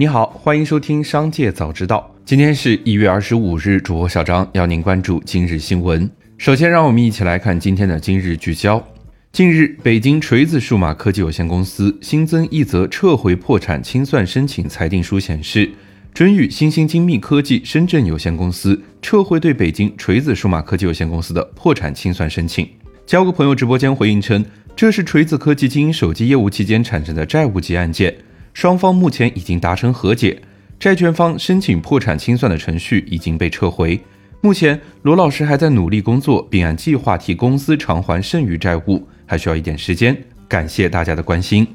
你好，欢迎收听《商界早知道》。今天是一月二十五日，主播小张要您关注今日新闻。首先，让我们一起来看今天的今日聚焦。近日，北京锤子数码科技有限公司新增一则撤回破产清算申请裁定书，显示准予新兴精密科技深圳有限公司撤回对北京锤子数码科技有限公司的破产清算申请。交个朋友直播间回应称，这是锤子科技经营手机业务期间产生的债务级案件。双方目前已经达成和解，债权方申请破产清算的程序已经被撤回。目前，罗老师还在努力工作，并按计划替公司偿还剩余债务，还需要一点时间。感谢大家的关心。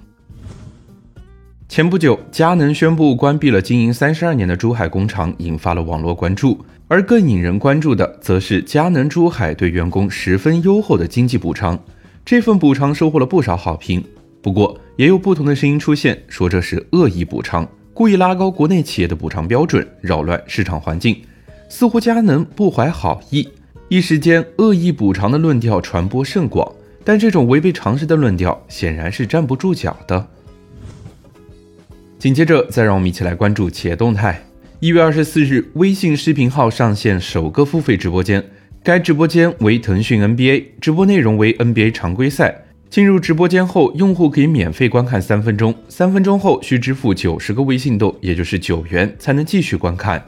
前不久，佳能宣布关闭了经营三十二年的珠海工厂，引发了网络关注。而更引人关注的，则是佳能珠海对员工十分优厚的经济补偿。这份补偿收获了不少好评。不过，也有不同的声音出现，说这是恶意补偿，故意拉高国内企业的补偿标准，扰乱市场环境。似乎佳能不怀好意，一时间恶意补偿的论调传播甚广。但这种违背常识的论调显然是站不住脚的。紧接着，再让我们一起来关注企业动态。一月二十四日，微信视频号上线首个付费直播间，该直播间为腾讯 NBA，直播内容为 NBA 常规赛。进入直播间后，用户可以免费观看三分钟，三分钟后需支付九十个微信豆，也就是九元，才能继续观看。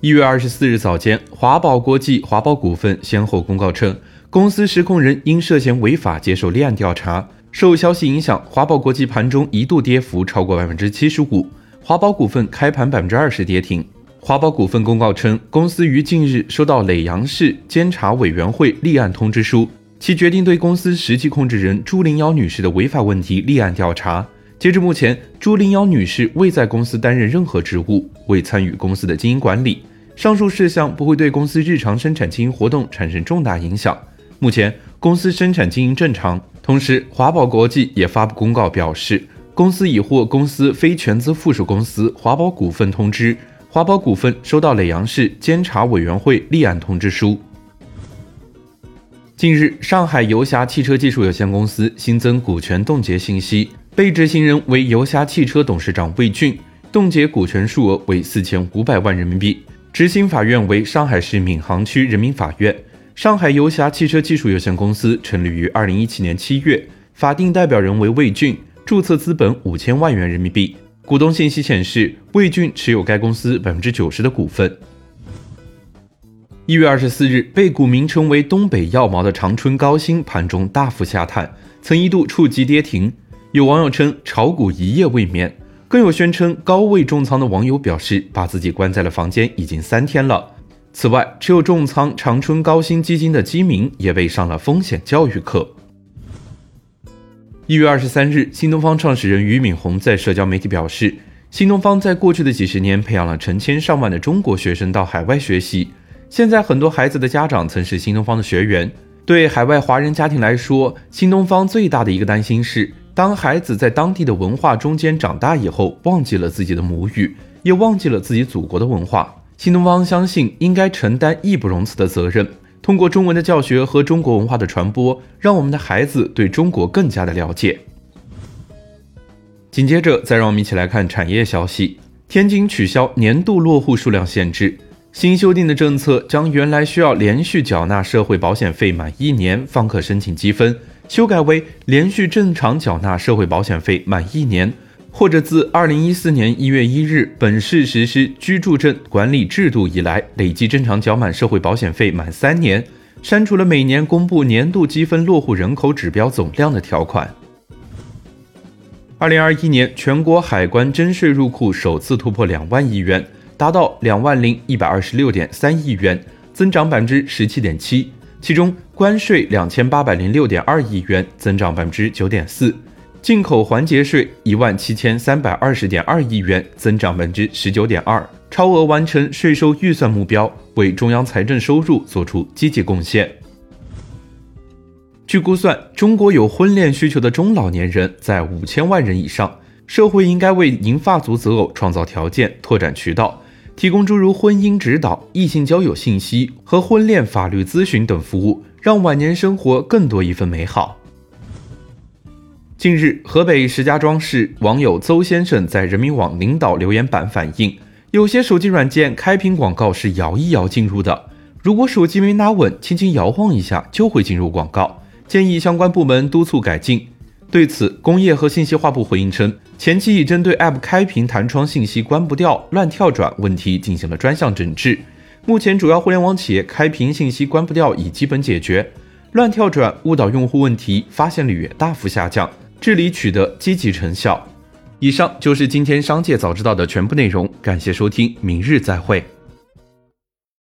一月二十四日早间，华宝国际、华宝股份先后公告称，公司实控人因涉嫌违法接受立案调查。受消息影响，华宝国际盘中一度跌幅超过百分之七十五，华宝股份开盘百分之二十跌停。华宝股份公告称，公司于近日收到耒阳市监察委员会立案通知书。其决定对公司实际控制人朱玲瑶女士的违法问题立案调查。截至目前，朱玲瑶女士未在公司担任任何职务，未参与公司的经营管理。上述事项不会对公司日常生产经营活动产生重大影响。目前，公司生产经营正常。同时，华宝国际也发布公告表示，公司已获公司非全资附属公司华宝股份通知，华宝股份收到耒阳市监察委员会立案通知书。近日，上海游侠汽车技术有限公司新增股权冻结信息，被执行人为游侠汽车董事长魏俊，冻结股权数额为四千五百万人民币。执行法院为上海市闵行区人民法院。上海游侠汽车技术有限公司成立于二零一七年七月，法定代表人为魏俊，注册资本五千万元人民币。股东信息显示，魏俊持有该公司百分之九十的股份。一月二十四日，被股名称为“东北药毛”的长春高新盘中大幅下探，曾一度触及跌停。有网友称炒股一夜未眠，更有宣称高位重仓的网友表示，把自己关在了房间已经三天了。此外，持有重仓长春高新基金的基民也被上了风险教育课。一月二十三日，新东方创始人俞敏洪在社交媒体表示，新东方在过去的几十年培养了成千上万的中国学生到海外学习。现在很多孩子的家长曾是新东方的学员。对海外华人家庭来说，新东方最大的一个担心是，当孩子在当地的文化中间长大以后，忘记了自己的母语，也忘记了自己祖国的文化。新东方相信应该承担义不容辞的责任，通过中文的教学和中国文化的传播，让我们的孩子对中国更加的了解。紧接着，再让我们一起来看产业消息：天津取消年度落户数量限制。新修订的政策将原来需要连续缴纳社会保险费满一年方可申请积分，修改为连续正常缴纳社会保险费满一年，或者自二零一四年一月一日本市实施居住证管理制度以来累计正常缴满社会保险费满三年，删除了每年公布年度积分落户人口指标总量的条款。二零二一年全国海关征税入库首次突破两万亿元。达到两万零一百二十六点三亿元，增长百分之十七点七。其中，关税两千八百零六点二亿元，增长百分之九点四；进口环节税一万七千三百二十点二亿元，增长百分之十九点二，超额完成税收预算目标，为中央财政收入做出积极贡献。据估算，中国有婚恋需求的中老年人在五千万人以上，社会应该为银发族择偶创造条件，拓展渠道。提供诸如婚姻指导、异性交友信息和婚恋法律咨询等服务，让晚年生活更多一份美好。近日，河北石家庄市网友邹先生在人民网领导留言板反映，有些手机软件开屏广告是摇一摇进入的，如果手机没拿稳，轻轻摇晃一下就会进入广告，建议相关部门督促改进。对此，工业和信息化部回应称，前期已针对 App 开屏弹窗信息关不掉、乱跳转问题进行了专项整治，目前主要互联网企业开屏信息关不掉已基本解决，乱跳转误导用户问题发现率也大幅下降，治理取得积极成效。以上就是今天商界早知道的全部内容，感谢收听，明日再会。